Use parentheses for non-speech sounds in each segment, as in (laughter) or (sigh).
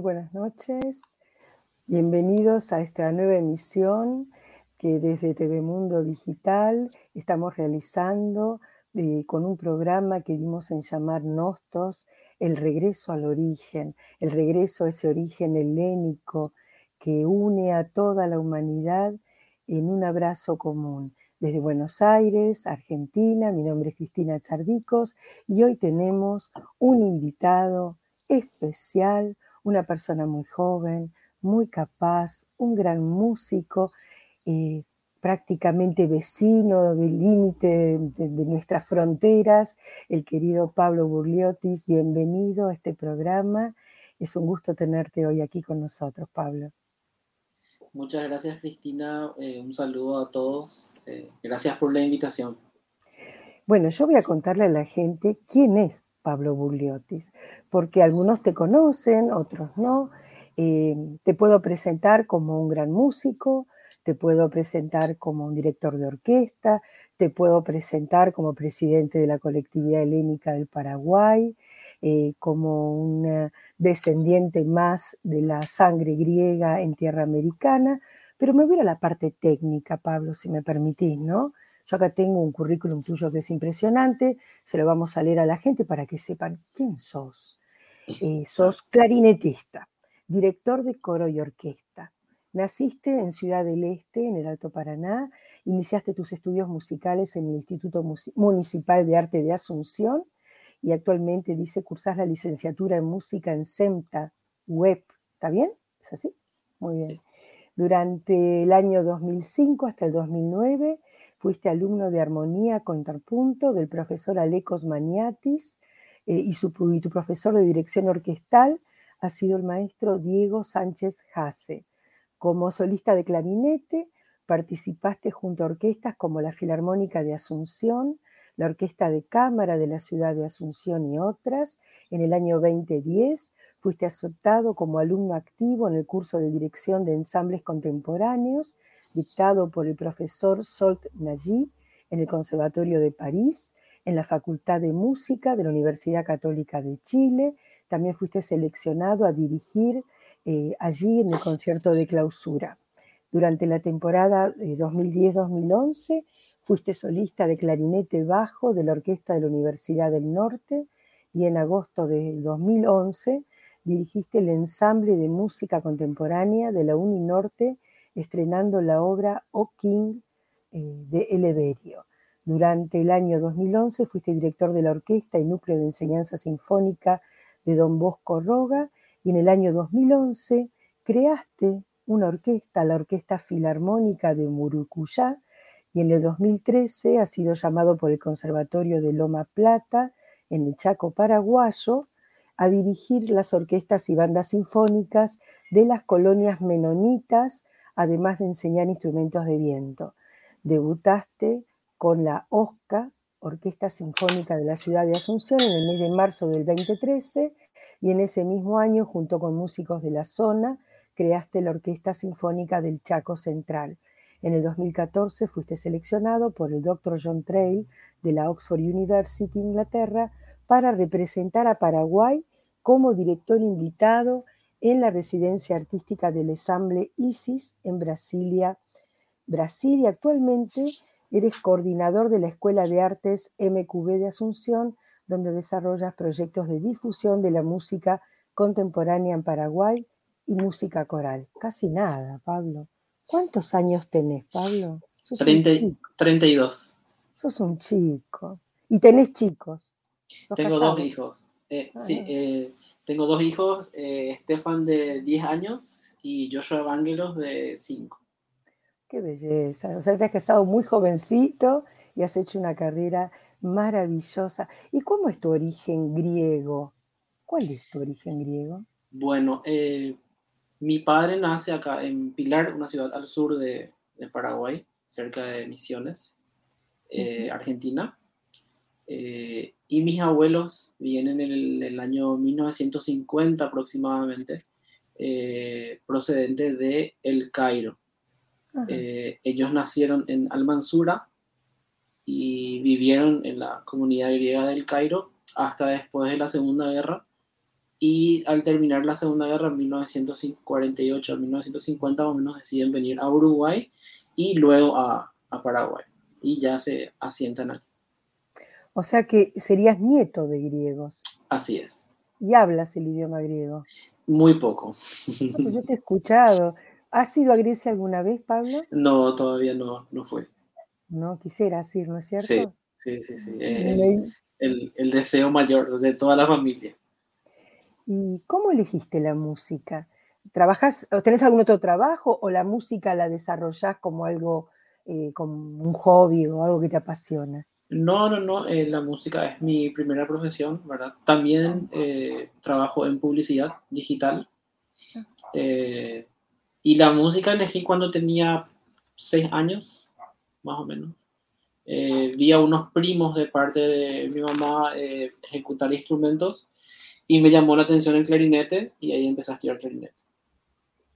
Buenas noches. Bienvenidos a esta nueva emisión que desde TV Mundo Digital estamos realizando eh, con un programa que dimos en llamar Nostos, el regreso al origen, el regreso a ese origen helénico que une a toda la humanidad en un abrazo común. Desde Buenos Aires, Argentina, mi nombre es Cristina Chardicos y hoy tenemos un invitado especial, una persona muy joven, muy capaz, un gran músico, eh, prácticamente vecino del límite de, nuestras fronteras, el querido Pablo Burliotis. Bienvenido a este programa. Es un gusto tenerte hoy aquí con nosotros, Pablo. Muchas gracias, Cristina. Eh, un saludo a todos. Eh, gracias por la invitación. Bueno, yo voy a contarle a la gente quién es Pablo Burliotis, porque algunos te conocen, otros no. Eh, te puedo presentar como un gran músico, te puedo presentar como un director de orquesta, te puedo presentar como presidente de la colectividad helénica del Paraguay, eh, como un descendiente más de la sangre griega en tierra americana, pero me voy a la parte técnica, Pablo, si me permitís, ¿no? Yo acá tengo un currículum tuyo que es impresionante, se lo vamos a leer a la gente para que sepan quién sos. Eh, sos clarinetista, director de coro y orquesta. Naciste en Ciudad del Este, en el Alto Paraná, iniciaste tus estudios musicales en el Instituto Municipal de Arte de Asunción y actualmente dice cursás la licenciatura en música en SEMTA Web. ¿Está bien? ¿Es así? Muy bien. Durante el año 2005 hasta el 2009 Fuiste alumno de armonía contrapunto del profesor Alecos Maniatis eh, y, su, tu profesor de dirección orquestal ha sido el maestro Diego Sánchez Jase. Como solista de clarinete, participaste junto a orquestas como la Filarmónica de Asunción, la Orquesta de Cámara de la Ciudad de Asunción y otras. En el año 2010 fuiste aceptado como alumno activo en el curso de dirección de ensambles contemporáneos dictado por el profesor Solt Nagy en el Conservatorio de París, en la Facultad de Música de la Universidad Católica de Chile. También fuiste seleccionado a dirigir eh, allí en el concierto de clausura. Durante la temporada 2010-2011 fuiste solista de clarinete bajo de la Orquesta de la Universidad del Norte y en agosto de 2011 dirigiste el ensamble de música contemporánea de la Uninorte estrenando la obra O King eh, de Eleverio. Durante el año 2011 fuiste director de la orquesta y núcleo de enseñanza sinfónica de Don Bosco Roga y en el año 2011 creaste una orquesta, la Orquesta Filarmónica de Murucuyá, y en el 2013 ha sido llamado por el Conservatorio de Loma Plata, en el Chaco paraguayo, a dirigir las orquestas y bandas sinfónicas de las colonias menonitas además de enseñar instrumentos de viento. Debutaste con la OSCA, Orquesta Sinfónica de la Ciudad de Asunción, en el mes de marzo del 2013 y en ese mismo año, junto con músicos de la zona, creaste la Orquesta Sinfónica del Chaco Central. En el 2014 fuiste seleccionado por el Dr. John Trail de la Oxford University, Inglaterra, para representar a Paraguay como director invitado en la residencia artística del ensamble ISIS en Brasilia, Brasil y actualmente eres coordinador de la Escuela de Artes MQB de Asunción, donde desarrollas proyectos de difusión de la música contemporánea en Paraguay y música coral. Casi nada, Pablo. ¿Cuántos años tenés, Pablo? Sos 32. Sos un chico. ¿Y tenés chicos? Tengo dos hijos. Eh, ah, sí, eh, tengo dos hijos, eh, Estefan de 10 años y Joshua Evangelos de 5. Qué belleza. O sea, te has casado muy jovencito y has hecho una carrera maravillosa. ¿Y cómo es tu origen griego? ¿Cuál es tu origen griego? Bueno, eh, mi padre nace acá en Pilar, una ciudad al sur de, Paraguay, cerca de Misiones, eh, Argentina. Eh, y mis abuelos vienen en el, año 1950 aproximadamente, eh, procedentes de El Cairo. Eh, ellos nacieron en Al-Mansura y vivieron en la comunidad griega del Cairo hasta después de la Segunda Guerra, y al terminar la Segunda Guerra en 1948 a 1950 más o menos deciden venir a Uruguay y luego a, a Paraguay y ya se asientan aquí. O sea que serías nieto de griegos. Así es. ¿Y hablas el idioma griego? Muy poco. pues yo te he escuchado. ¿Has ido a Grecia alguna vez, Pablo? No, todavía no, no fue. No, quisieras ir, ¿no es cierto? Sí, sí, sí. sí. El, el, el, deseo mayor de toda la familia. ¿Y cómo elegiste la música? ¿Trabajas, o tenés algún otro trabajo o la música la desarrollás como algo, eh, como un hobby o algo que te apasiona? No, no, no, eh, la música es mi primera profesión, ¿verdad? También eh, trabajo en publicidad digital. Eh, y la música elegí cuando tenía seis años, más o menos. vi a unos primos de parte de mi mamá ejecutar instrumentos y me llamó la atención el clarinete y ahí empecé a estudiar clarinete.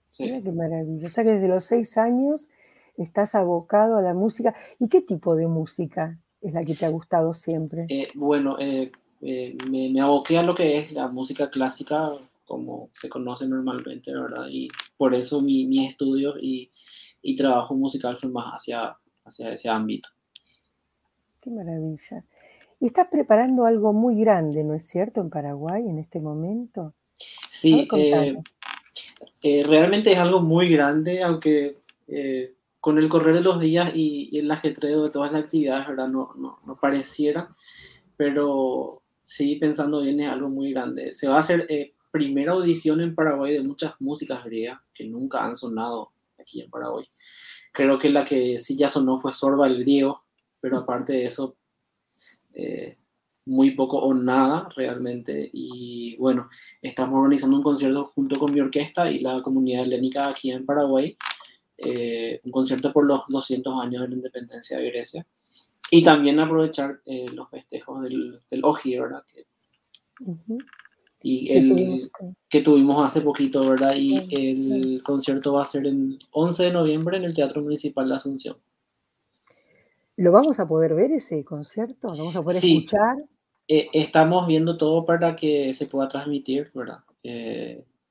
Sí. Mira qué maravilla. O sea que desde los seis años estás abocado a la música. ¿Y qué tipo de música? Es la que te ha gustado siempre? Eh, bueno, eh, eh, me, me, aboqué a lo que es la música clásica, como se conoce normalmente, ¿verdad? Y por eso mi, mi estudio y, y, trabajo musical fue más hacia, hacia ese ámbito. Qué maravilla. Y estás preparando algo muy grande, ¿no es cierto, en Paraguay en este momento? Sí, realmente es algo muy grande, aunque con el correr de los días y, el ajetreo de todas las actividades, ¿verdad? No, no, pareciera, pero sí, pensando bien, es algo muy grande. Se va a hacer eh, primera audición en Paraguay de muchas músicas griegas que nunca han sonado aquí en Paraguay. Creo que la que sí ya sonó fue Sorba el griego, pero aparte de eso, eh, muy poco o nada realmente. Y bueno, estamos organizando un concierto junto con mi orquesta y la comunidad helénica aquí en Paraguay eh, un concierto por los 200 años de la independencia de Grecia. Y también aprovechar eh, los festejos del, del OGI, ¿verdad? Que, Y el que tuvimos hace poquito, ¿verdad? Y el concierto va a ser el 11 de noviembre en el Teatro Municipal de Asunción. ¿Lo vamos a poder ver ese concierto? ¿Lo vamos a poder escuchar? Eh, estamos viendo todo para que se pueda transmitir, ¿verdad?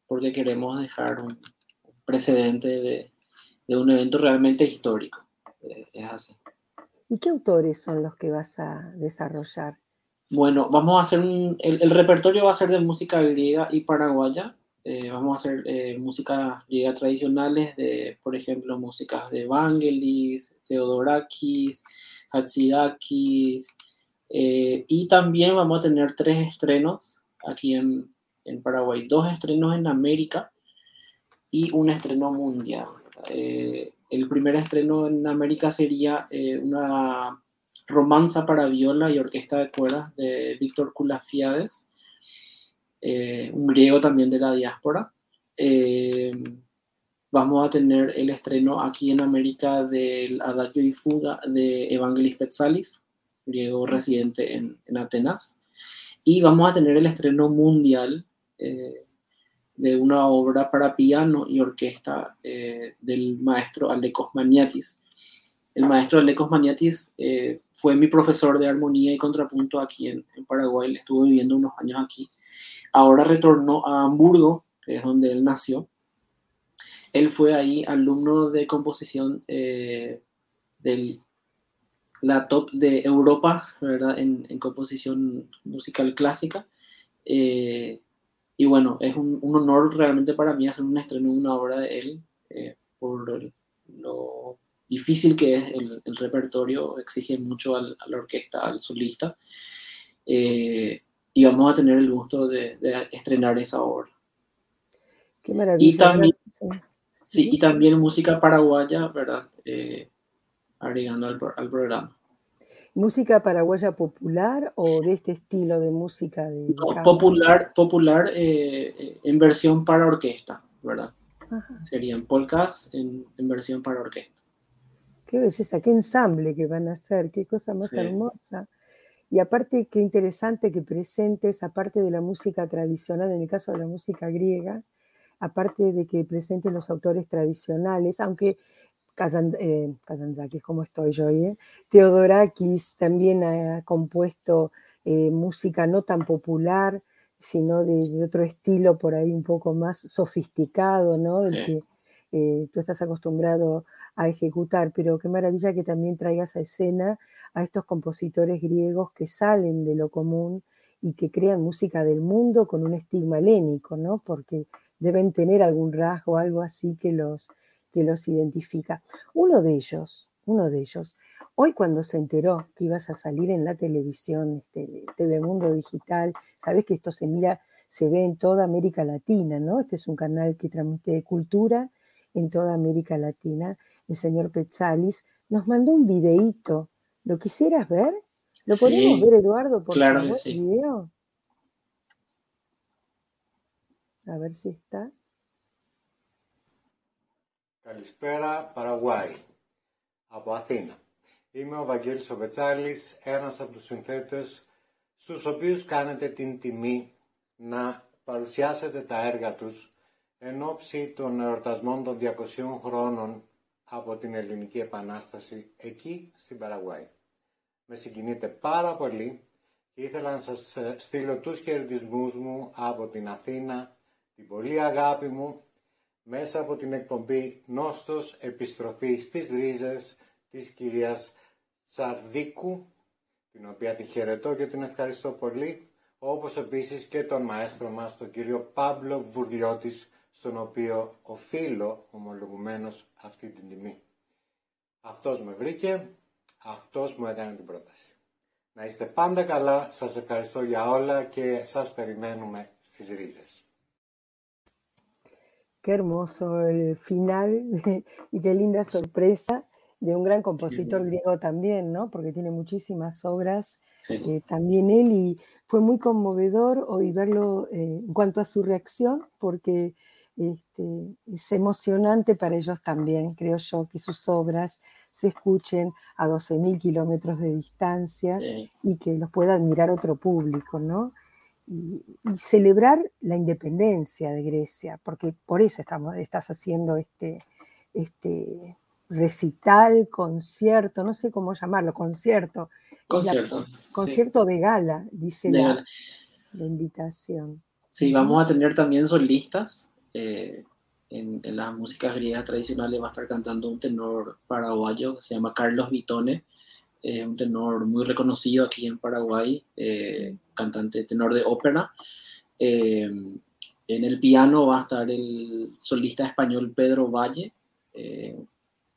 porque queremos dejar un precedente de, de un evento realmente histórico. Eh, es así. ¿Y qué autores son los que vas a desarrollar? Bueno, vamos a hacer un, el, repertorio va a ser de música griega y paraguaya. Eh, vamos a hacer eh, música griega tradicionales, de, por ejemplo, músicas de Vangelis, Theodorakis, Hatzidakis, y también vamos a tener tres estrenos aquí en, en Paraguay, dos estrenos en América y un estreno mundial. Eh, el primer estreno en América sería eh, una romanza para viola y orquesta de cuerdas de Víctor Kulafiades, eh, un griego también de la diáspora. vamos a tener el estreno aquí en América del Adagio y Fuga de Evangelis Petsalis, griego residente en, en Atenas. Y vamos a tener el estreno mundial de una obra para piano y orquesta eh, del maestro Alekos Maniatis. El maestro Alekos Maniatis eh, fue mi profesor de armonía y contrapunto aquí en, Paraguay, estuvo viviendo unos años aquí. Ahora retornó a Hamburgo, que es donde él nació. Él fue ahí alumno de composición eh, de la top de Europa, ¿verdad? En, composición musical clásica. Y bueno, es un, honor realmente para mí hacer un estreno de una obra de él, eh, por lo, difícil que es el, repertorio, exige mucho a la orquesta, al solista. Eh, y vamos a tener el gusto de, estrenar esa obra. Qué maravilla. Y también, sí, y también música paraguaya, ¿verdad? Eh, agregando al, al programa. ¿Música paraguaya popular o de este estilo de música? De popular, popular eh, en versión para orquesta, ¿verdad? Serían polcas en, en, versión para orquesta. Qué belleza, qué ensamble que van a hacer, qué cosa más hermosa. Y aparte, qué interesante que presentes, aparte de la música tradicional, en el caso de la música griega, aparte de que presentes los autores tradicionales, aunque eh, Kazantzakis, como estoy yo hoy, eh? Teodorakis también ha compuesto eh, música no tan popular, sino de, otro estilo por ahí un poco más sofisticado, ¿no? Del que eh, tú estás acostumbrado a ejecutar, pero qué maravilla que también traigas a escena a estos compositores griegos que salen de lo común y que crean música del mundo con un estigma helénico, ¿no? Porque deben tener algún rasgo, algo así que los, que los identifica. Uno de ellos, uno de ellos, hoy cuando se enteró que ibas a salir en la televisión, este, TV Mundo Digital, sabes que esto se mira, se ve en toda América Latina, ¿no? Este es un canal que transmite cultura en toda América Latina. El señor Petzalis nos mandó un videíto. ¿Lo quisieras ver? ¿Lo podemos ver, Eduardo, por claro favor, sí. video? A ver si está. Καλησπέρα, Παραγουάη. Από Αθήνα. Είμαι ο Βαγγέλης ο Βετσάλης, ένας από τους συνθέτες στους οποίους κάνετε την τιμή να παρουσιάσετε τα έργα τους εν ώψη των εορτασμών των 200 χρόνων από την Ελληνική Επανάσταση εκεί στην Παραγουάη. Με συγκινείτε πάρα πολύ και ήθελα να σας στείλω τους χαιρετισμούς μου από την Αθήνα, την πολύ αγάπη μου, μέσα από την εκπομπή Νόστος Επιστροφή στις Ρίζες της κυρίας Τσαρδίκου, την οποία τη χαιρετώ και την ευχαριστώ πολύ, όπως επίσης και τον μαέστρο μας, τον κύριο Πάμπλο Βουρλιώτης, στον οποίο οφείλω ομολογουμένως αυτή την τιμή. Αυτός με βρήκε, αυτός μου έκανε την πρόταση. Να είστε πάντα καλά, σας ευχαριστώ για όλα και σας περιμένουμε στις ρίζες. Qué hermoso el final y qué linda sorpresa de un gran compositor griego también, ¿no? Porque tiene muchísimas obras, sí. eh, también él, y fue muy conmovedor hoy verlo eh, en cuanto a su reacción, porque este, es emocionante para ellos también, creo yo, que sus obras se escuchen a 12.000 kilómetros de distancia y que los pueda admirar otro público, ¿no? Y, celebrar la independencia de Grecia, porque por eso estamos, estás haciendo este, este recital, concierto, no sé cómo llamarlo, concierto. Concierto. concierto de gala, dice la, la invitación. Sí, vamos a tener también solistas eh, en, las músicas griegas tradicionales va a estar cantando un tenor paraguayo que se llama Carlos Vitone, es un tenor muy reconocido aquí en Paraguay, eh, cantante tenor de ópera. Eh, en el piano va a estar el solista español Pedro Valle,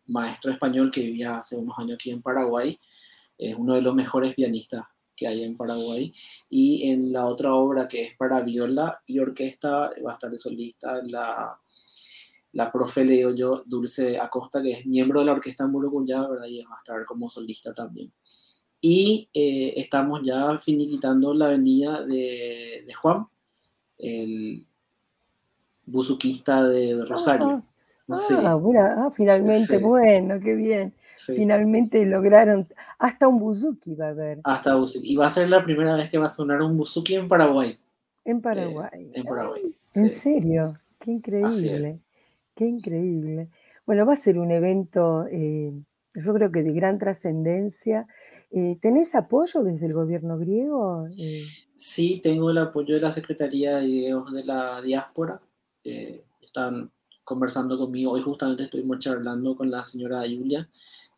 maestro español que vivía hace unos años aquí en Paraguay, es uno de los mejores pianistas que hay en Paraguay. Y en la otra obra que es para viola y orquesta va a estar de solista la, la profe, le yo, Dulce Acosta, que es miembro de la orquesta Murucuyá, ¿verdad? Y va a estar como solista también. Y eh, estamos ya finiquitando la venida de, de Juan, el buzuquista de Rosario. Ah, ah, finalmente, bueno, qué bien. Finalmente lograron, hasta un buzuki va a haber. Hasta buzuki. Y va a ser la primera vez que va a sonar un buzuki en Paraguay. En Paraguay. en Paraguay. En serio, qué increíble. Qué increíble. Bueno, va a ser un evento, eh, yo creo que de gran trascendencia. Eh, ¿Tenés apoyo desde el gobierno griego? Eh, sí, tengo el apoyo de la Secretaría de de la Diáspora. están conversando conmigo. Hoy justamente estuvimos charlando con la señora Julia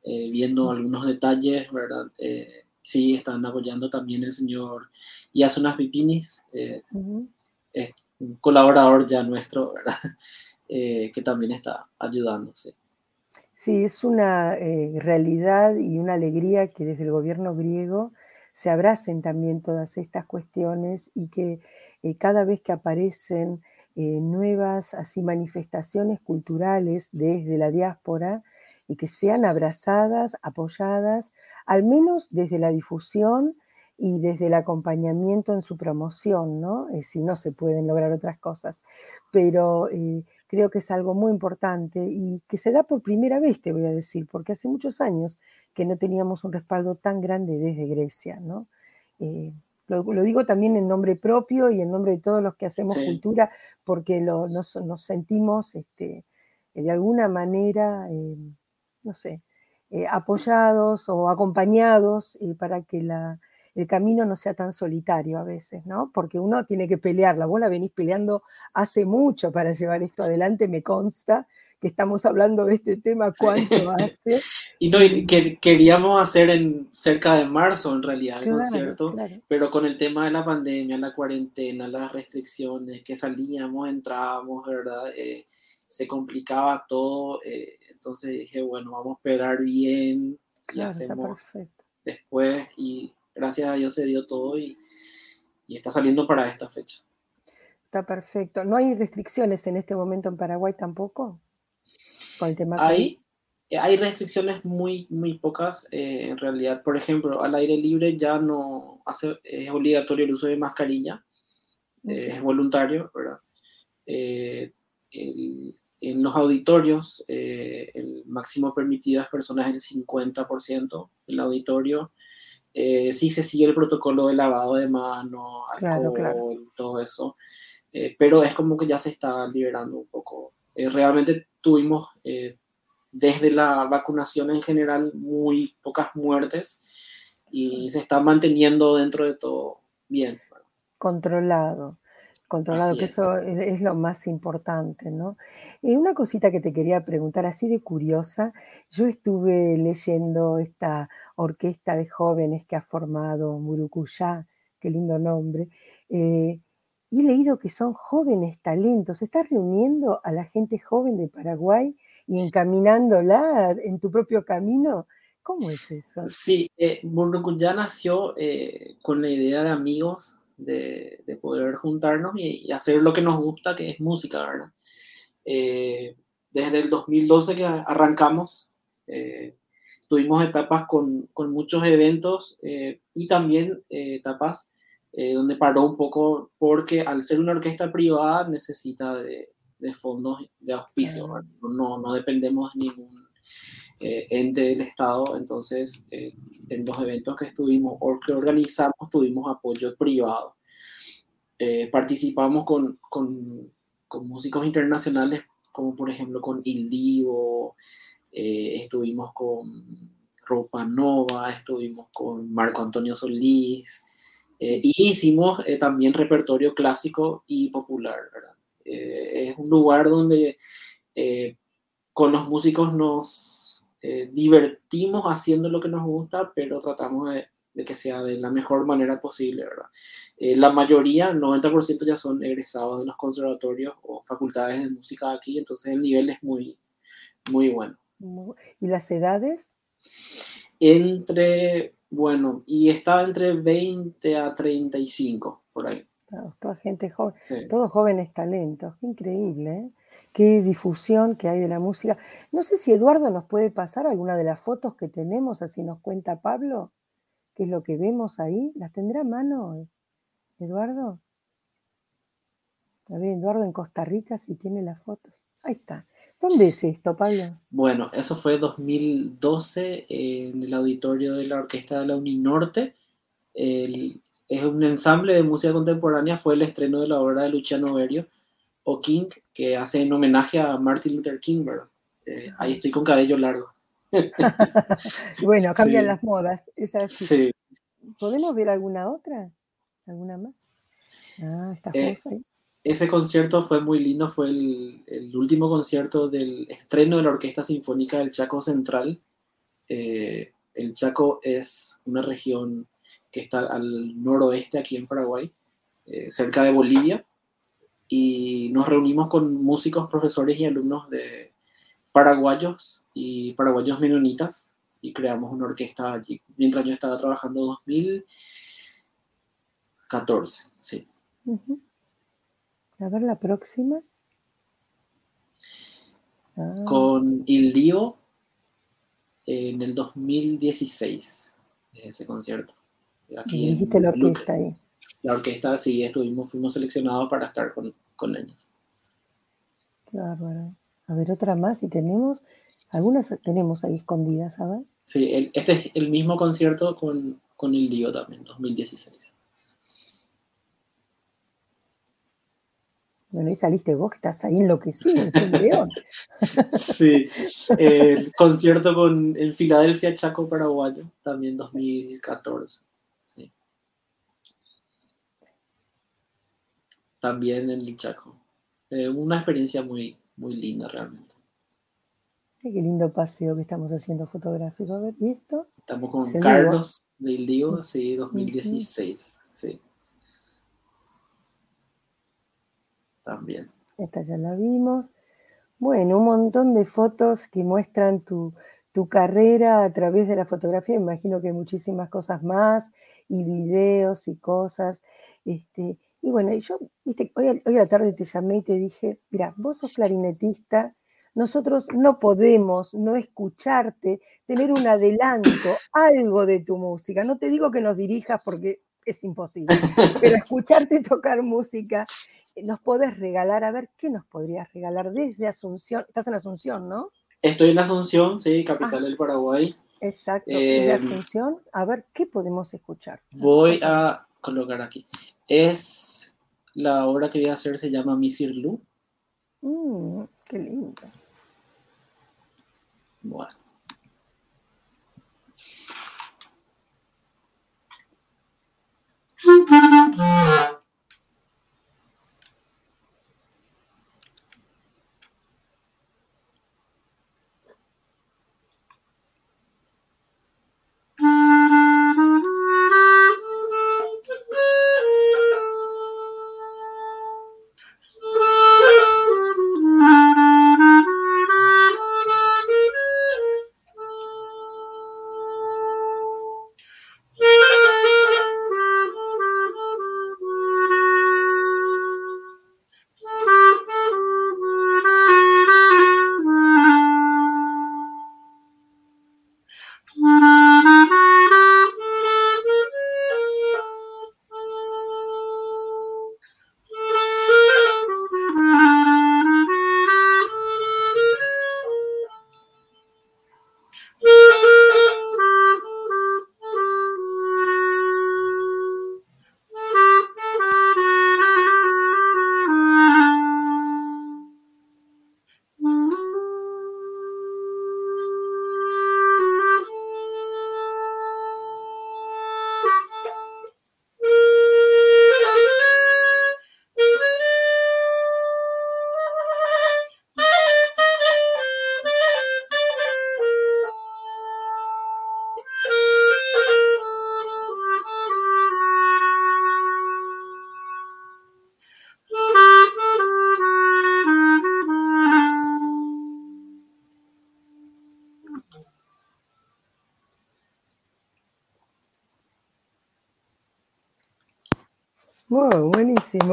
eh, viendo algunos detalles, ¿verdad? Eh, sí, están apoyando también el señor Yasunas Pipinis, eh, un colaborador ya nuestro, ¿verdad? (laughs) que también está ayudándose. Sí, es una realidad y una alegría que desde el gobierno griego se abracen también todas estas cuestiones y que cada vez que aparecen nuevas así manifestaciones culturales desde la diáspora, y que sean abrazadas, apoyadas, al menos desde la difusión y desde el acompañamiento en su promoción, ¿no? Eh, si no se pueden lograr otras cosas. Pero eh, creo que es algo muy importante y que se da por primera vez, te voy a decir, porque hace muchos años que no teníamos un respaldo tan grande desde Grecia, ¿no? Eh, lo, digo también en nombre propio y en nombre de todos los que hacemos cultura, porque nos, sentimos este, de alguna manera no sé, eh, apoyados o acompañados eh, para que la, el camino no sea tan solitario a veces, ¿no? Porque uno tiene que pelearla. Vos la venís peleando hace mucho para llevar esto adelante, me consta que estamos hablando de este tema cuánto hace. (laughs) Y no, que queríamos hacer en cerca de marzo en realidad el concierto, pero con el tema de la pandemia, la cuarentena, las restricciones, que salíamos, entrábamos, ¿verdad? Eh, se complicaba todo, eh, entonces dije, bueno, vamos a esperar bien y hacemos después y gracias a Dios se dio todo y, y está saliendo para esta fecha. Está perfecto. ¿No hay restricciones en este momento en Paraguay tampoco? hay, hay restricciones muy, muy pocas eh, en realidad. Por ejemplo, al aire libre ya no hace, es obligatorio el uso de mascarilla, eh, es voluntario, ¿verdad? Eh, en los auditorios, el máximo permitido es personas del 50% del auditorio. Sí se sigue el protocolo de lavado de manos, alcohol, todo eso. pero es como que ya se está liberando un poco. realmente tuvimos eh, desde la vacunación en general muy pocas muertes y se está manteniendo dentro de todo bien. Controlado, controlado, que eso es lo más importante, ¿no? Y una cosita que te quería preguntar, así de curiosa, yo estuve leyendo esta orquesta de jóvenes que ha formado Murucuyá, qué lindo nombre, eh, y he leído que son jóvenes talentos. ¿Estás reuniendo a la gente joven de Paraguay y encaminándola en tu propio camino? ¿Cómo es eso? Sí, eh, ya nació eh, con la idea de amigos, de, poder juntarnos y, hacer lo que nos gusta, que es música, ¿verdad? Eh, desde el 2012 que arrancamos, eh, tuvimos etapas con, con muchos eventos y también etapas eh, donde paró un poco porque al ser una orquesta privada necesita de, fondos de auspicio, no, no dependemos de ningún eh, ente del Estado, entonces eh, en los eventos que estuvimos o que organizamos tuvimos apoyo privado. participamos con, con, con, músicos internacionales como por ejemplo con Il Divo, estuvimos con Ropa Nova, estuvimos con Marco Antonio Solís, eh, y hicimos eh, también repertorio clásico y popular, eh, es un lugar donde con los músicos nos divertimos haciendo lo que nos gusta, pero tratamos de, que sea de la mejor manera posible, ¿verdad? la mayoría, el 90% ya son egresados de los conservatorios o facultades de música aquí, entonces el nivel es muy, muy bueno. ¿Y las edades? Entre bueno, y estaba entre 20 a 35, por ahí. toda gente joven, todos jóvenes talentos, qué increíble, ¿eh? Qué difusión que hay de la música. No sé si Eduardo nos puede pasar alguna de las fotos que tenemos, así nos cuenta Pablo, qué es lo que vemos ahí. ¿Las tendrá a mano, Eduardo? A ver, Eduardo en Costa Rica si tiene las fotos. Ahí está. ¿Dónde es esto, Pablo? Bueno, eso fue 2012 en el auditorio de la Orquesta de la Uninorte. Es un ensamble de música contemporánea, fue el estreno de la obra de Luciano Berio, o King, que hace en homenaje a Martin Luther King, eh, ahí estoy con cabello largo. (laughs) bueno, cambian las modas, es así. Sí. ¿Podemos ver alguna otra? ¿Alguna más? Ah, está eh, ahí ese concierto fue muy lindo, fue el, último concierto del estreno de la Orquesta Sinfónica del Chaco Central. Eh, el Chaco es una región que está al noroeste aquí en Paraguay, eh, cerca de Bolivia, y nos reunimos con músicos, profesores y alumnos de paraguayos y paraguayos menonitas y creamos una orquesta allí, mientras yo estaba trabajando 2014, sí. A ver la próxima. Ah. Con Il Dio en el 2016, ese concierto. Aquí dijiste la orquesta ahí. La orquesta, sí, estuvimos, fuimos seleccionados para estar con, con ellos. Claro, A ver, otra más, si tenemos. Algunas tenemos ahí escondidas, ¿sabes? Sí, este es el mismo concierto con, con Il Dio también, 2016. Bueno, ahí saliste vos, que estás ahí enloquecido, león. (laughs) sí, el concierto con el Filadelfia Chaco Paraguayo, también 2014. También en el Chaco. Eh, una experiencia muy, muy linda realmente. Qué lindo paseo que estamos haciendo fotográfico. A ver, ¿y esto? Estamos con Carlos del Diego, sí, 2016. Sí. También. Esta ya la vimos. Bueno, un montón de fotos que muestran tu, tu carrera a través de la fotografía. Imagino que hay muchísimas cosas más, y videos y cosas. Este, y bueno, yo, viste, hoy, hoy a la tarde te llamé y te dije, mira, vos sos clarinetista, nosotros no podemos no escucharte, tener un adelanto, algo de tu música. No te digo que nos dirijas porque es imposible, pero (laughs) escucharte tocar música, nos podés regalar, a ver, ¿qué nos podrías regalar desde Asunción? Estás en Asunción, ¿no? Estoy en Asunción, sí, capital del Paraguay. Exacto, desde em, Asunción, a ver, ¿qué podemos escuchar? Voy a colocar aquí. Es la obra que voy a hacer, se llama Misirlu. Mm, qué lindo. Bueno.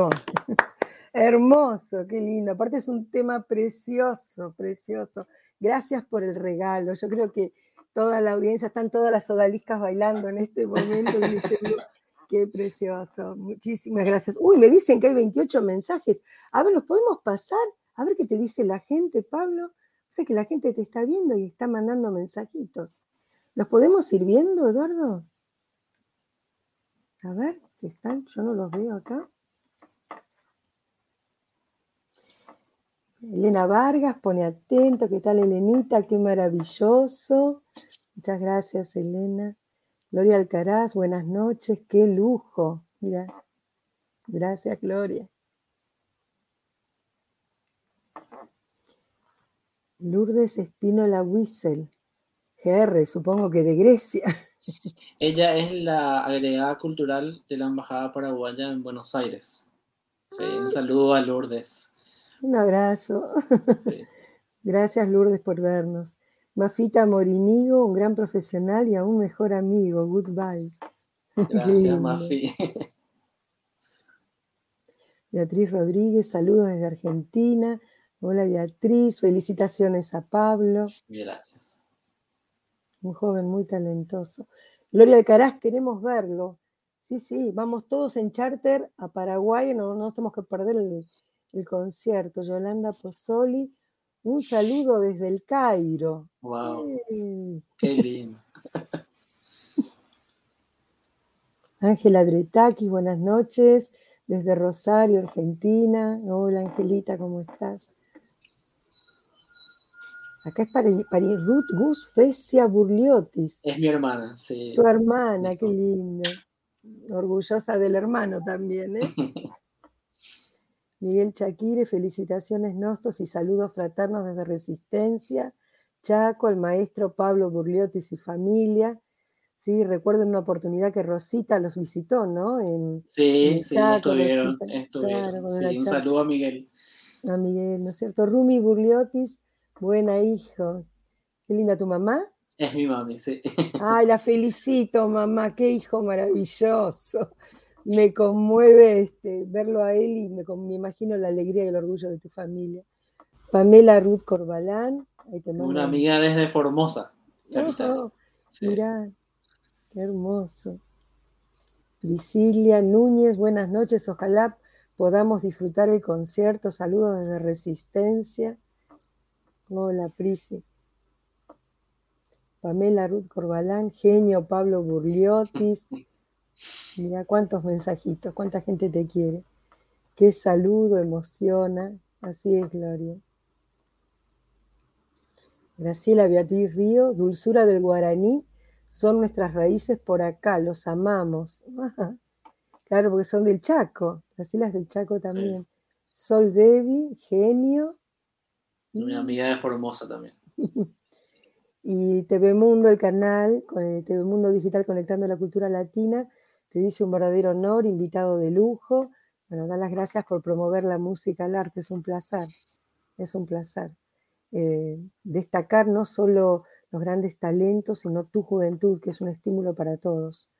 (laughs) Hermoso, qué lindo. Aparte es un tema precioso, precioso. Gracias por el regalo. Yo creo que toda la audiencia, están todas las odaliscas bailando en este momento. (laughs) qué precioso. Muchísimas gracias. Uy, me dicen que hay 28 mensajes. A ver, ¿los podemos pasar? A ver qué te dice la gente, Pablo. Sé que la gente te está viendo y está mandando mensajitos. ¿Los podemos ir viendo, Eduardo? A ver si están, yo no los veo acá. Elena Vargas pone atento, ¿qué tal Elenita? Qué maravilloso. Muchas gracias, Elena. Gloria Alcaraz, buenas noches, qué lujo. Mira, gracias, Gloria. Lourdes Espínola Wissel, GR, supongo que de Grecia. Ella es la agregada cultural de la Embajada Paraguaya en Buenos Aires. Sí, un saludo a Lourdes. Un abrazo. (laughs) Gracias Lourdes por vernos. Mafita Morinigo, un gran profesional y aún mejor amigo. Goodbye. (laughs) Gracias, Mafi. (laughs) Beatriz Rodríguez, saludos desde Argentina. Hola Beatriz, felicitaciones a Pablo. Gracias un joven muy talentoso. Gloria Alcaraz, queremos verlo. Sí, sí, vamos todos en charter a Paraguay, no, no tenemos que perder el, concierto. Yolanda Pozzoli, un saludo desde el Cairo. ¡Wow! ¡Qué lindo! (laughs) Ángela Dretaki, buenas noches, desde Rosario, Argentina. Hola Angelita, ¿cómo estás? Acá es para, para Ruth Gus Fecia Burliotis. Es mi hermana, sí. Tu hermana, qué lindo. Orgullosa del hermano también, ¿eh? (laughs) Miguel Chaquire, felicitaciones Nostos y saludos fraternos desde Resistencia. Chaco, el maestro Pablo Burliotis y familia. Sí, recuerdo una oportunidad que Rosita los visitó, ¿no? En, sí, sí, estuvieron. estuvieron. sí, un saludo a Miguel. A Miguel, ¿no es cierto? Rumi Burliotis, buena hijo. Qué linda tu mamá. Es mi mami, sí. Ay, la (laughs) felicito, mamá, qué hijo maravilloso. Me conmueve este, verlo a él y me, me, imagino la alegría y el orgullo de tu familia. Pamela Ruth Corbalán. Una amiga desde Formosa, capital. Mirá, qué hermoso. Priscilia Núñez, buenas noches. Ojalá podamos disfrutar el concierto. Saludos desde Resistencia. Hola, Prisi. Pamela Ruth Corbalán, genio Pablo Burliotis. (laughs) Mira cuántos mensajitos, cuánta gente te quiere. Qué saludo, emociona. Así es, Gloria. Graciela Beatriz Río, dulzura del guaraní, son nuestras raíces por acá, los amamos. claro, porque son del Chaco, Graciela es del Chaco también. Sol Devi, genio. Una amiga de Formosa también. (laughs) Y TV Mundo, el canal, TV Mundo Digital Conectando la Cultura Latina, te dice un verdadero honor, invitado de lujo. Bueno, da las gracias por promover la música, el arte, es un placer, es un placer. Eh, destacar no solo los grandes talentos, sino tu juventud, que es un estímulo para todos.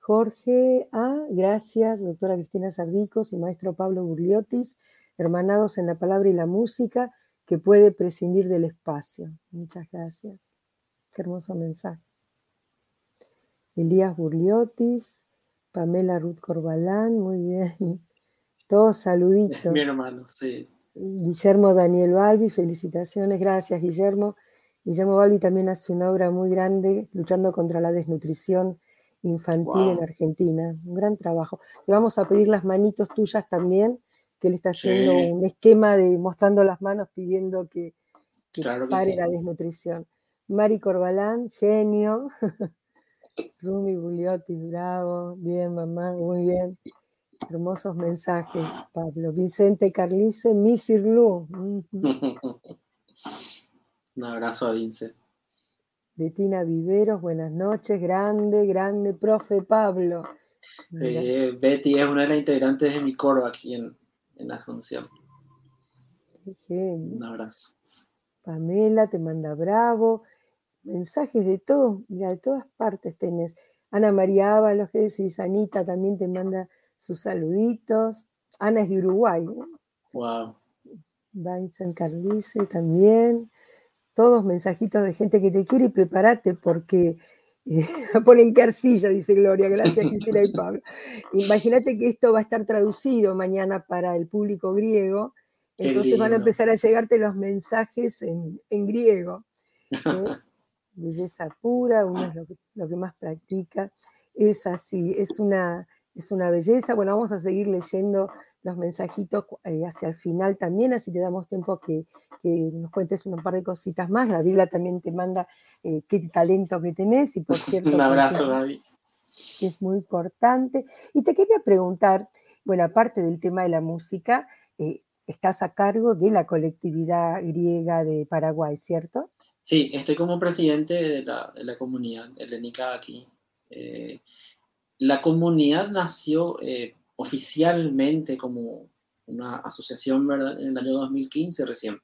Jorge A, gracias, doctora Cristina Sardicos y maestro Pablo Burliotis, hermanados en la palabra y la música, que puede prescindir del espacio. Muchas gracias. Qué hermoso mensaje. Elías Burliotis, Pamela Ruth Corbalán, muy bien. (laughs) Todos saluditos. Mi hermano, sí. Guillermo Daniel Balbi, felicitaciones, gracias Guillermo. Guillermo Balbi también hace una obra muy grande luchando contra la desnutrición infantil en Argentina. Un gran trabajo. Le vamos a pedir las manitos tuyas también, que él está haciendo un esquema de mostrando las manos pidiendo que, pare la desnutrición. Mari Corbalán, genio. (laughs) Rumi Buliotti, bravo. Bien, mamá, muy bien. Hermosos mensajes, Pablo. Vicente Carlice, Missy Lu. (laughs) Un abrazo a Vince. Betina Viveros, buenas noches. Grande, grande, profe Pablo. Betty es una de las integrantes de mi coro aquí en, en Asunción. Un abrazo. Pamela te manda bravo mensajes de todo, mira, de todas partes tenés. Ana María Ábalos, que decís, Anita también te manda sus saluditos. Ana es de Uruguay. Wow. Vincent Carlice también. Todos mensajitos de gente que te quiere y prepárate porque eh, (laughs) ponen que arcilla, dice Gloria. Gracias, Cristina y Pablo. Imagínate que esto va a estar traducido mañana para el público griego. Entonces van a empezar a llegarte los mensajes en, griego. ¿eh? (laughs) belleza pura, uno es lo que, más practica, es así, es una, es una belleza. Bueno, vamos a seguir leyendo los mensajitos eh, hacia el final también, así te damos tiempo que, que, nos cuentes un par de cositas más. La Biblia también te manda eh, qué talento que tenés y por (laughs) cierto... un abrazo, David. Es muy importante. Y te quería preguntar, bueno, aparte del tema de la música, eh, estás a cargo de la colectividad griega de Paraguay, ¿cierto? Sí, estoy como presidente de la, de la comunidad helénica aquí. Eh, la comunidad nació eh, oficialmente como una asociación ¿verdad? en el año 2015 recién.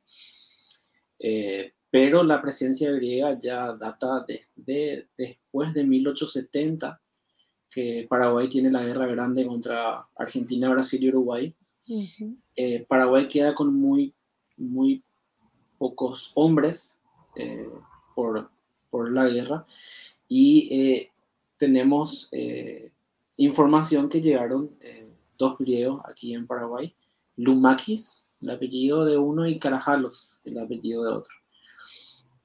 Eh, pero la presencia griega ya data de, después de 1870, que Paraguay tiene la guerra grande contra Argentina, Brasil y Uruguay. Paraguay queda con muy, muy pocos hombres eh, por, por, la guerra. Y eh, tenemos eh, información que llegaron dos griegos aquí en Paraguay, Lumakis, el apellido de uno, y Carajalos, el apellido de otro.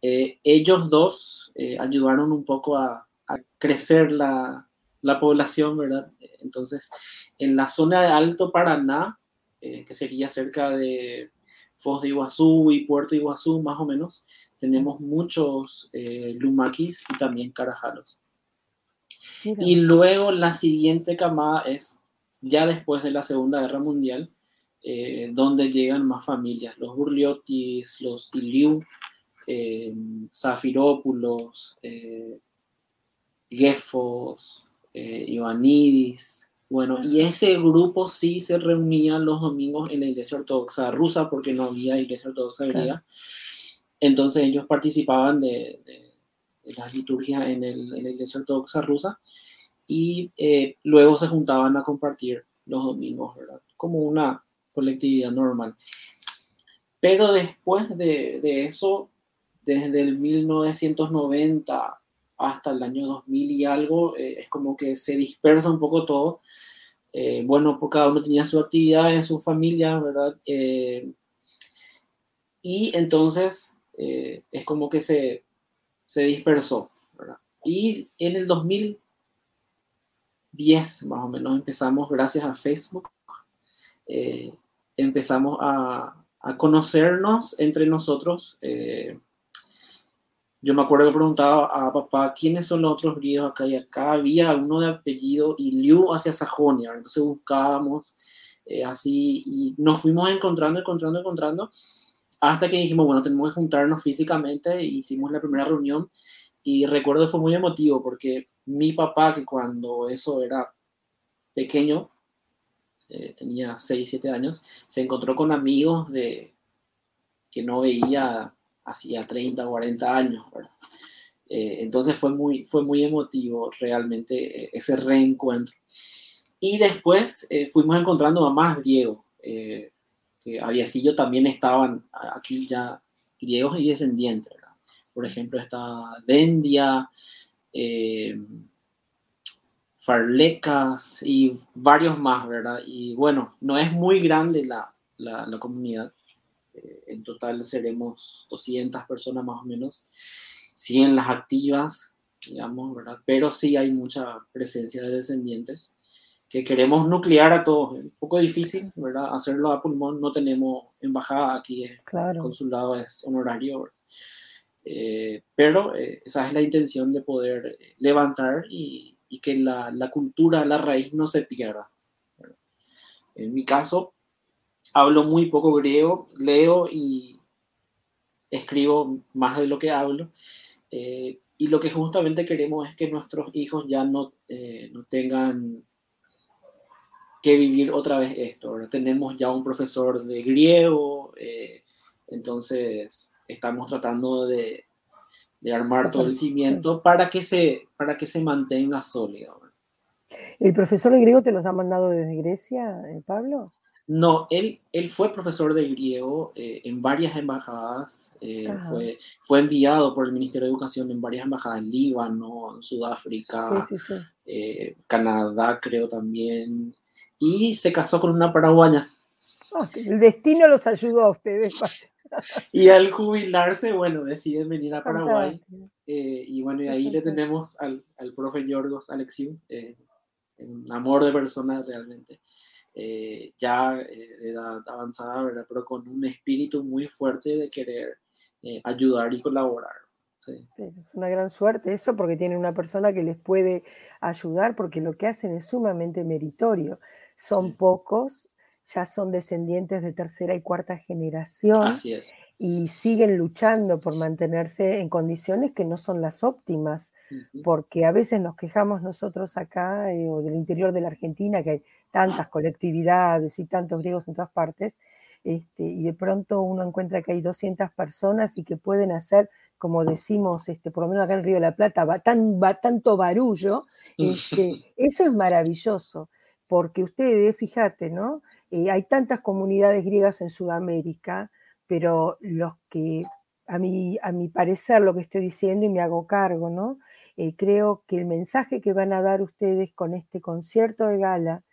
ellos dos ayudaron un poco a, a crecer la, la, población, ¿verdad? Entonces, en la zona de Alto Paraná, que sería cerca de Foz de Iguazú y Puerto Iguazú, más o menos, tenemos muchos eh, lumaquis y también carajalos. Y luego la siguiente camada es, ya después de la Segunda Guerra Mundial, eh, donde llegan más familias, los Burliotis, los Iliu, eh, Zafirópulos, eh, Gefos, eh, Ioannidis. Bueno, y ese grupo sí se reunía los domingos en la iglesia ortodoxa rusa porque no había iglesia ortodoxa griega. Entonces ellos participaban de, las liturgias en, la iglesia ortodoxa rusa y luego se juntaban a compartir los domingos, ¿verdad? Como una colectividad normal. Pero después de, eso, desde el 1990 hasta el año 2000 y algo, eh, es como que se dispersa un poco todo. Eh, bueno, porque cada uno tenía su actividad en su familia, ¿verdad? Eh, y entonces es como que se, se dispersó. Y en el 2010 más o menos empezamos, gracias a Facebook, empezamos a, a, conocernos entre nosotros. Eh, yo me acuerdo que preguntaba a papá quiénes son los otros griegos acá y acá. Había uno de apellido Iliu hacia Sajonia, entonces buscábamos eh, así y nos fuimos encontrando, encontrando, encontrando, hasta que dijimos, bueno, tenemos que juntarnos físicamente. E hicimos la primera reunión y recuerdo fue muy emotivo porque mi papá, que cuando eso era pequeño, eh, tenía 6, 7 años, se encontró con amigos de que no veía hacía 30 o 40 años, eh, entonces fue muy, fue muy emotivo realmente eh, ese reencuentro. Y después fuimos encontrando a más griegos, que había sido también estaban aquí ya griegos y descendientes, Por ejemplo, está Dendia, Farlecas y varios más, ¿verdad? Y bueno, no es muy grande la, la, comunidad. Eh, en total seremos 200 personas más o menos, 100 las activas, digamos, ¿verdad? Pero sí hay mucha presencia de descendientes que queremos nuclear a todos. Es un poco difícil, ¿verdad? Hacerlo a pulmón. No tenemos embajada aquí, el consulado es honorario, eh, pero eh, esa es la intención de poder levantar y, y que la, la, cultura, la raíz no se pierda. En mi caso, hablo muy poco griego, leo y escribo más de lo que hablo. Eh, y lo que justamente queremos es que nuestros hijos ya no, eh, no tengan que vivir otra vez esto. Ahora tenemos ya un profesor de griego, eh, entonces estamos tratando de, de armar todo el cimiento para que se, para que se mantenga sólido. ¿El profesor de griego te los ha mandado desde Grecia, eh, Pablo? No, él, él fue profesor de griego eh, en varias embajadas, eh, fue, fue enviado por el Ministerio de Educación en varias embajadas, en Líbano, en Sudáfrica, Canadá creo también, y se casó con una paraguaya. El destino los ayudó a ustedes. (laughs) y al jubilarse, bueno, deciden venir a Paraguay. Eh, y bueno, y ahí le tenemos al, al profe Yorgos Alexiu, eh, un amor de persona realmente. Eh, ya de edad avanzada, ¿verdad? Pero con un espíritu muy fuerte de querer ayudar y colaborar. Sí. Es una gran suerte eso porque tienen una persona que les puede ayudar porque lo que hacen es sumamente meritorio. Son pocos ya son descendientes de tercera y cuarta generación y siguen luchando por mantenerse en condiciones que no son las óptimas, porque a veces nos quejamos nosotros acá eh, o del interior de la Argentina, que hay tantas colectividades y tantos griegos en todas partes, este, y de pronto uno encuentra que hay 200 personas y que pueden hacer, como decimos, este, por lo menos acá en Río de la Plata, va, tan, va tanto barullo, (laughs) este, eso es maravilloso, porque ustedes, fíjate, ¿no? Eh, hay tantas comunidades griegas en Sudamérica, pero los que, a mi, a mi parecer, lo que estoy diciendo y me hago cargo, ¿no? Eh, creo que el mensaje que van a dar ustedes con este concierto de gala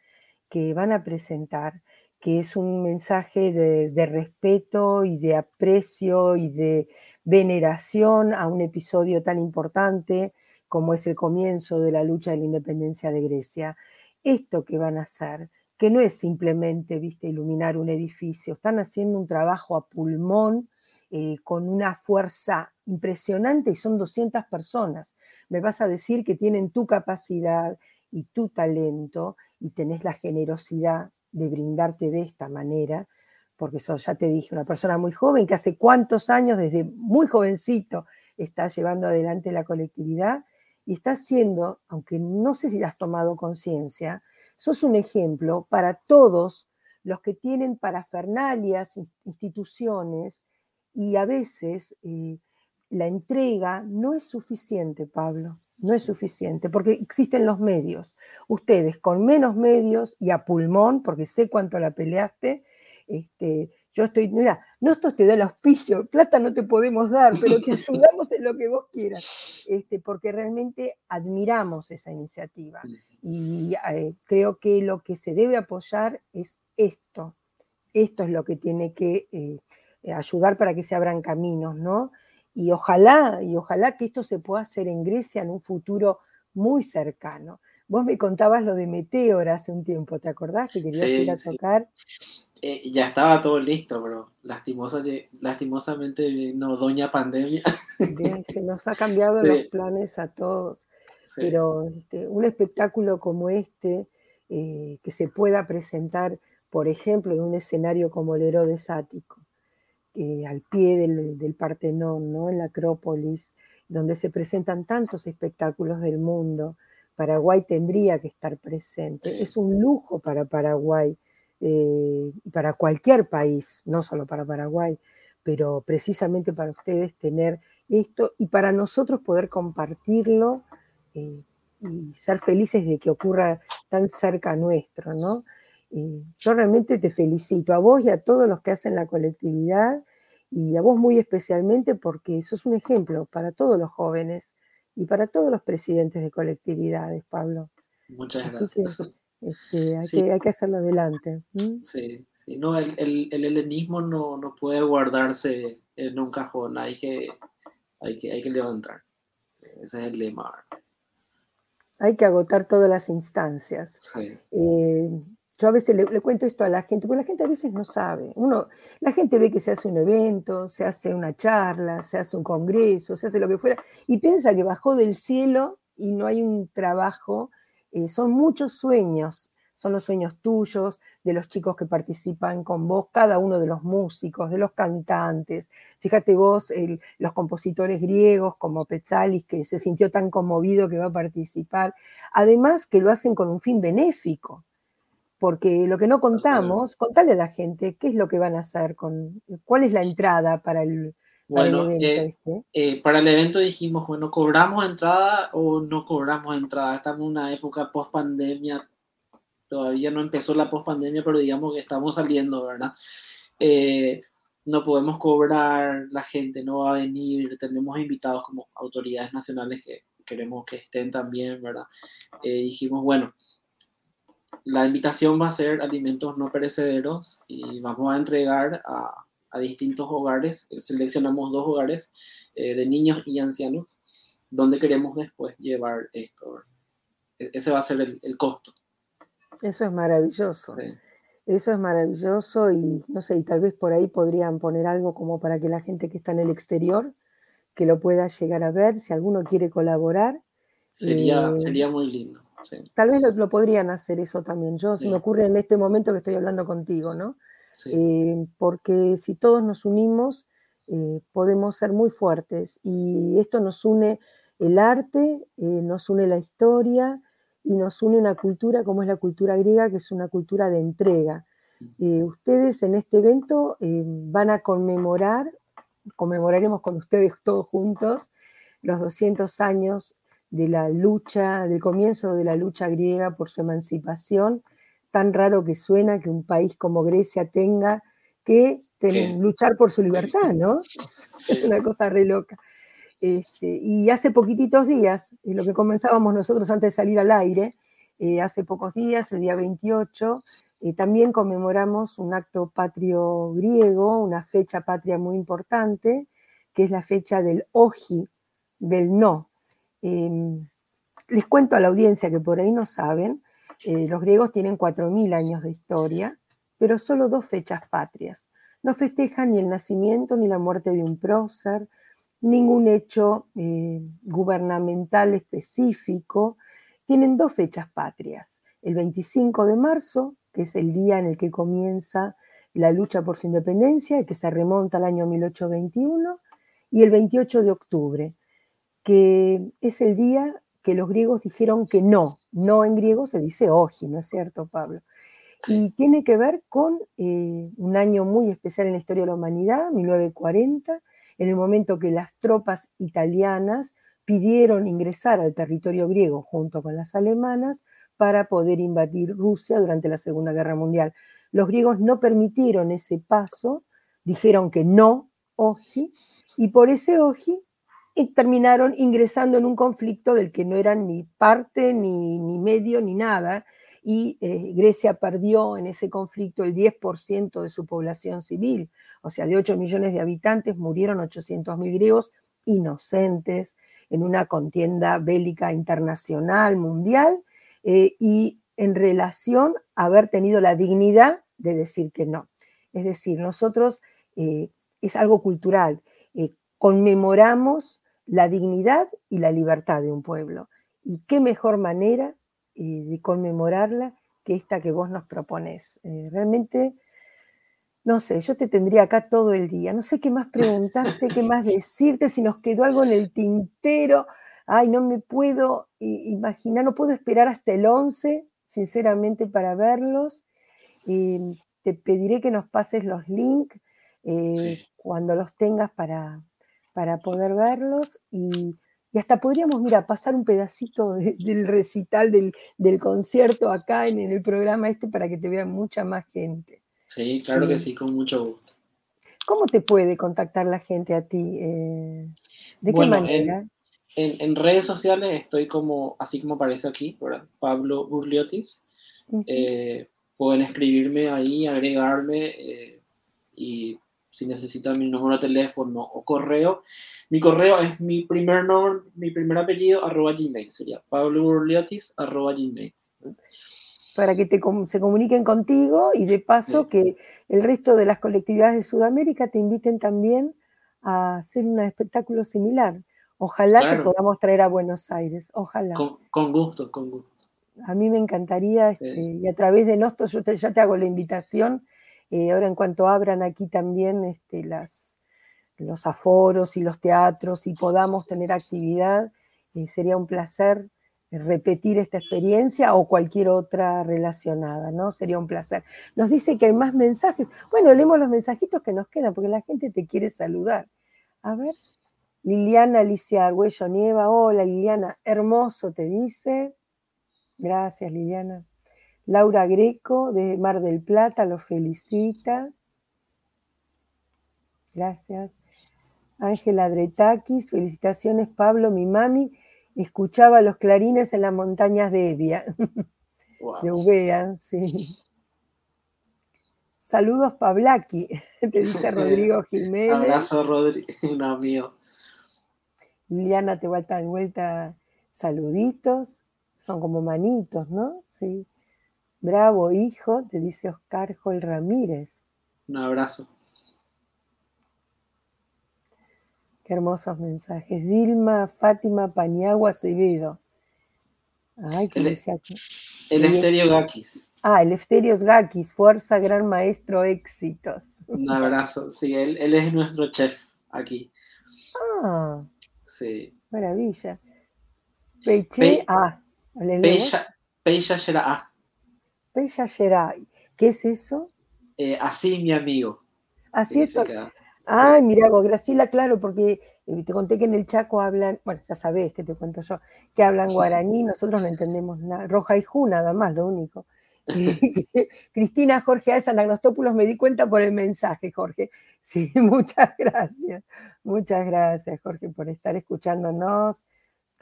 que van a presentar, que es un mensaje de, de respeto y de aprecio y de veneración a un episodio tan importante como es el comienzo de la lucha de la independencia de Grecia. Esto que van a hacer que no es simplemente, viste, iluminar un edificio, están haciendo un trabajo a pulmón eh, con una fuerza impresionante y son 200 personas. Me vas a decir que tienen tu capacidad y tu talento y tenés la generosidad de brindarte de esta manera, porque sos, ya te dije, una persona muy joven que hace cuántos años, desde muy jovencito, está llevando adelante la colectividad y está haciendo, aunque no sé si has tomado conciencia, sos un ejemplo para todos los que tienen parafernalias, instituciones, y a veces eh, la entrega no es suficiente, Pablo, no es suficiente, porque existen los medios. Ustedes con menos medios y a pulmón, porque sé cuánto la peleaste, este, yo estoy, mira, nosotros te da el auspicio, plata no te podemos dar, pero te (laughs) ayudamos en lo que vos quieras, este, porque realmente admiramos esa iniciativa. Y eh, creo que lo que se debe apoyar es esto. Esto es lo que tiene que eh, ayudar para que se abran caminos, ¿no? Y ojalá, y ojalá que esto se pueda hacer en Grecia en un futuro muy cercano. Vos me contabas lo de Meteor hace un tiempo, ¿te acordás que querías ir a tocar? Eh, ya estaba todo listo, pero lastimosa, lastimosamente no Doña Pandemia. se nos ha cambiado (laughs) los planes a todos. Pero este, un espectáculo como este, eh, que se pueda presentar, por ejemplo, en un escenario como el Herodes Ático, al pie del, del, Partenón, ¿no? en la Acrópolis, donde se presentan tantos espectáculos del mundo, Paraguay tendría que estar presente. Es un lujo para Paraguay eh, para cualquier país, no solo para Paraguay, pero precisamente para ustedes tener esto y para nosotros poder compartirlo eh, y ser felices de que ocurra tan cerca nuestro, ¿no? Yo realmente te felicito a vos y a todos los que hacen la colectividad y a vos muy especialmente porque sos un ejemplo para todos los jóvenes y para todos los presidentes de colectividades, Pablo. Muchas gracias. Este, hay, que, hacerlo adelante. Sí, sí, no, el, el, el helenismo no, no, puede guardarse en un cajón, hay que, hay que, hay que levantar. Ese es el lema. Hay que agotar todas las instancias. Sí. Eh, yo a veces le, le, cuento esto a la gente, porque la gente a veces no sabe. Uno, la gente ve que se hace un evento, se hace una charla, se hace un congreso, se hace lo que fuera, y piensa que bajó del cielo y no hay un trabajo eh, son muchos sueños, son los sueños tuyos, de los chicos que participan con vos, cada uno de los músicos, de los cantantes. Fíjate vos, los compositores griegos como Petzalis, que se sintió tan conmovido que va a participar. Además que lo hacen con un fin benéfico, porque lo que no contamos, contale a la gente qué es lo que van a hacer, con, cuál es la entrada para el, bueno, eh, eh, para el evento dijimos, bueno, ¿cobramos entrada o no cobramos entrada? Estamos en una época post pandemia, todavía no empezó la post pandemia, pero digamos que estamos saliendo, ¿verdad? Eh, no podemos cobrar, la gente no va a venir, tenemos invitados como autoridades nacionales que queremos que estén también, ¿verdad? dijimos, bueno, la invitación va a ser alimentos no perecederos y vamos a entregar a a distintos hogares, seleccionamos dos hogares eh, de niños y ancianos, donde queremos después llevar esto. E-, ese va a ser el, costo. Eso es maravilloso. Eso es maravilloso y no sé, y tal vez por ahí podrían poner algo como para que la gente que está en el exterior, que lo pueda llegar a ver, si alguno quiere colaborar. Sería, eh, sería muy lindo. Tal vez lo, podrían hacer eso también. Yo, se me ocurre en este momento que estoy hablando contigo, ¿no? Eh, porque si todos nos unimos, eh, podemos ser muy fuertes y esto nos une el arte, eh, nos une la historia y nos une una cultura como es la cultura griega, que es una cultura de entrega. ustedes en este evento van a conmemorar, conmemoraremos con ustedes todos juntos, los 200 años de la lucha, del comienzo de la lucha griega por su emancipación tan raro que suena que un país como Grecia tenga que luchar por su libertad, ¿no? (laughs) Es una cosa re loca. Este, y hace poquititos días, lo que comenzábamos nosotros antes de salir al aire, eh, hace pocos días, el día 28, eh, también conmemoramos un acto patrio griego, una fecha patria muy importante, que es la fecha del oji, del no. Em, les cuento a la audiencia que por ahí no saben, eh, los griegos tienen 4.000 años de historia, pero solo dos fechas patrias. No festejan ni el nacimiento ni la muerte de un prócer, ningún hecho eh, gubernamental específico. Tienen dos fechas patrias, el 25 de marzo que es el día en el que comienza la lucha por su independencia, que se remonta al año 1821, y el 28 de octubre, que es el día que los griegos dijeron que no, no en griego se dice oji, ¿no es cierto, Pablo? Y tiene que ver con eh, un año muy especial en la historia de la humanidad, 1940, en el momento que las tropas italianas pidieron ingresar al territorio griego junto con las alemanas para poder invadir Rusia durante la Segunda Guerra Mundial. Los griegos no permitieron ese paso, dijeron que no, oji, y por ese oji terminaron ingresando en un conflicto del que no eran ni parte, ni, ni medio, ni nada, y eh, Grecia perdió en ese conflicto el 10% de su población civil, o sea, de 8 millones de habitantes murieron 800.000 griegos inocentes en una contienda bélica internacional, mundial, eh, y en relación a haber tenido la dignidad de decir que no. Es decir, nosotros, eh, es algo cultural, conmemoramos la dignidad y la libertad de un pueblo. Y qué mejor manera de conmemorarla que esta que vos nos propones. Eh, realmente, no sé, yo te tendría acá todo el día. No sé qué más preguntarte, qué más (laughs) decirte, si nos quedó algo en el tintero. Ay, no me puedo imaginar, no puedo esperar hasta el 11, sinceramente, para verlos. te pediré que nos pases los links eh, cuando los tengas para, para poder verlos y y hasta podríamos, mira, pasar un pedacito del recital del, concierto acá en, el programa este para que te vea mucha más gente. Sí, claro que sí, con mucho gusto. ¿Cómo te puede contactar la gente a ti? Eh, ¿De qué manera? En, redes sociales estoy como, así como aparece aquí, Pablo Urliotis. Eh, pueden escribirme ahí, agregarme eh, y si necesitan mi número de teléfono o correo. Mi correo es mi primer nombre, mi primer apellido, arroba gmail, sería pablourliotis, arroba gmail. Para que te, se comuniquen contigo y de paso que el resto de las colectividades de Sudamérica te inviten también a hacer un espectáculo similar. Ojalá te podamos traer a Buenos Aires, ojalá. Con, gusto, con gusto. A mí me encantaría, este, y a través de Nostos yo ya te hago la invitación eh, ahora en cuanto abran aquí también este, las, los aforos y los teatros y podamos tener actividad, eh, sería un placer repetir esta experiencia o cualquier otra relacionada, ¿no? Sería un placer. Nos dice que hay más mensajes. Bueno, leemos los mensajitos que nos quedan porque la gente te quiere saludar. A ver, Liliana Alicia Arguello Nieva, hola Liliana, hermoso te dice. Gracias Liliana. Laura Greco de Mar del Plata lo felicita. Gracias. Ángela Dretakis, felicitaciones Pablo, mi mami escuchaba los clarines en las montañas de Evia. (laughs) De Ubea, sí. Saludos Pablaki, (laughs) te dice Rodrigo Jiménez. Abrazo Rodrigo, (laughs) no mío. Liliana te vuelta de vuelta saluditos, son como manitos, ¿no? Sí. Bravo, hijo, te dice Oscar Jol Ramírez. Un abrazo. Qué hermosos mensajes. Dilma Fátima Pañagua Acevedo. Ay, ¿qué el, aquí? El Efterio Gakis. Ah, el Efterio Gakis, fuerza, gran maestro, éxitos. Un abrazo, sí, él, es nuestro chef aquí. Ah, sí. Maravilla. Peiche, ah, Peisha Ah. Bella Geray. ¿Qué es eso? Eh, así, mi amigo. Así es. Ay, mira, Graciela, claro, porque eh, te conté que en el Chaco hablan, bueno, ya sabés que te cuento yo, que hablan guaraní, nosotros no entendemos nada, roja y ju nada más, lo único. (laughs) (laughs) Cristina Jorge Aes Anagnostopoulos, me di cuenta por el mensaje, Jorge. Sí, (laughs) muchas gracias, muchas gracias, Jorge, por estar escuchándonos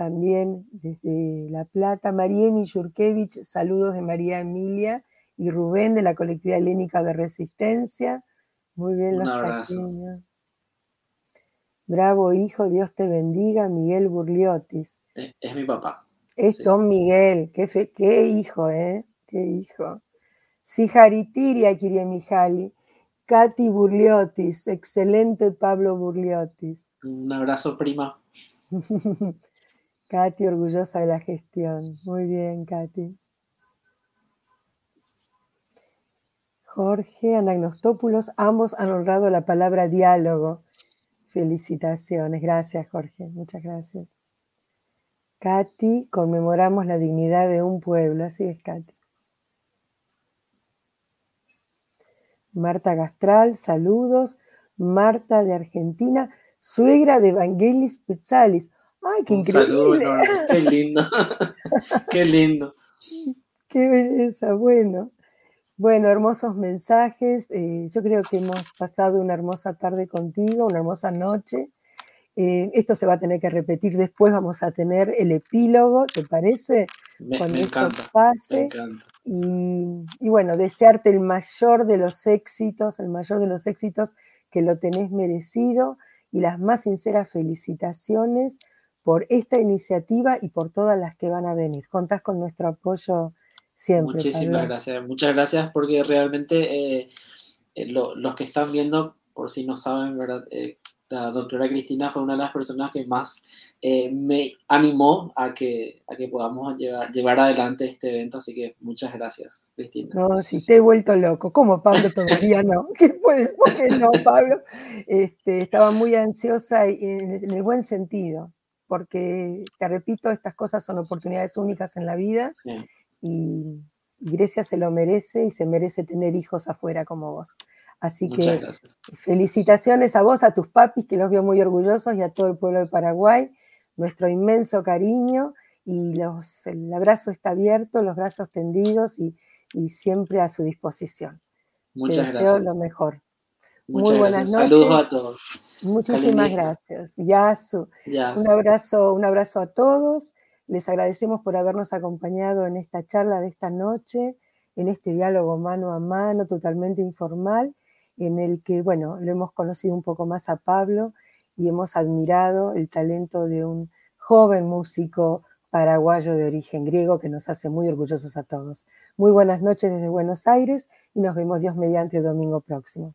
también desde La Plata, Mariemi Yurkevich, saludos de María Emilia y Rubén de la colectividad helénica de Resistencia. Muy bien, los chaqueños. Bravo hijo, Dios te bendiga, Miguel Burliotis. Es, mi papá. Es Don Miguel, qué, qué hijo, ¿eh? Qué hijo. Sijaritiria, Mijali. Katy Burliotis, excelente Pablo Burliotis. Un abrazo, prima. (laughs) Katy, orgullosa de la gestión. Muy bien, Katy. Jorge, Anagnostópulos, ambos han honrado la palabra diálogo. Felicitaciones, gracias Jorge, muchas gracias. Katy, conmemoramos la dignidad de un pueblo, así es Katy. Marta Gastral, saludos. Marta de Argentina, suegra de Evangelis Pizzalis. ¡Ay, qué increíble! qué lindo, (laughs) qué lindo. Qué belleza, bueno. Bueno, hermosos mensajes. Eh, yo creo que hemos pasado una hermosa tarde contigo, una hermosa noche. Eh, esto se va a tener que repetir después, vamos a tener el epílogo, ¿te parece? Me, Cuando encanta, pase. Y, y, bueno, desearte el mayor de los éxitos, el mayor de los éxitos que lo tenés merecido y las más sinceras felicitaciones por esta iniciativa y por todas las que van a venir. Contás con nuestro apoyo siempre. Muchísimas gracias, muchas gracias porque realmente eh, eh, lo, los que están viendo, por si no saben, ¿verdad? Eh, la doctora Cristina fue una de las personas que más eh, me animó a que, a que podamos llevar, llevar adelante este evento, así que muchas gracias, Cristina. No, si te he vuelto loco, como Pablo todavía no, (laughs) ¿qué puedes? ¿Por qué no, Pablo? Este, estaba muy ansiosa en, en el buen sentido, porque, te repito, estas cosas son oportunidades únicas en la vida Sí. y, y Grecia se lo merece y se merece tener hijos afuera como vos. Así Muchas que gracias. felicitaciones a vos, a tus papis, que los veo muy orgullosos, y a todo el pueblo de Paraguay. Nuestro inmenso cariño y los, el abrazo está abierto, los brazos tendidos y, y siempre a su disposición. Muchas Te deseo gracias. lo mejor. Muchas Muy buenas gracias. Saludos noches. a todos. Muchísimas gracias. Yasu. Ya. Un abrazo, un abrazo a todos. Les agradecemos por habernos acompañado en esta charla de esta noche, en este diálogo mano a mano, totalmente informal, en el que, bueno, lo hemos conocido un poco más a Pablo y hemos admirado el talento de un joven músico paraguayo de origen griego que nos hace muy orgullosos a todos. Muy buenas noches desde Buenos Aires y nos vemos Dios mediante el domingo próximo.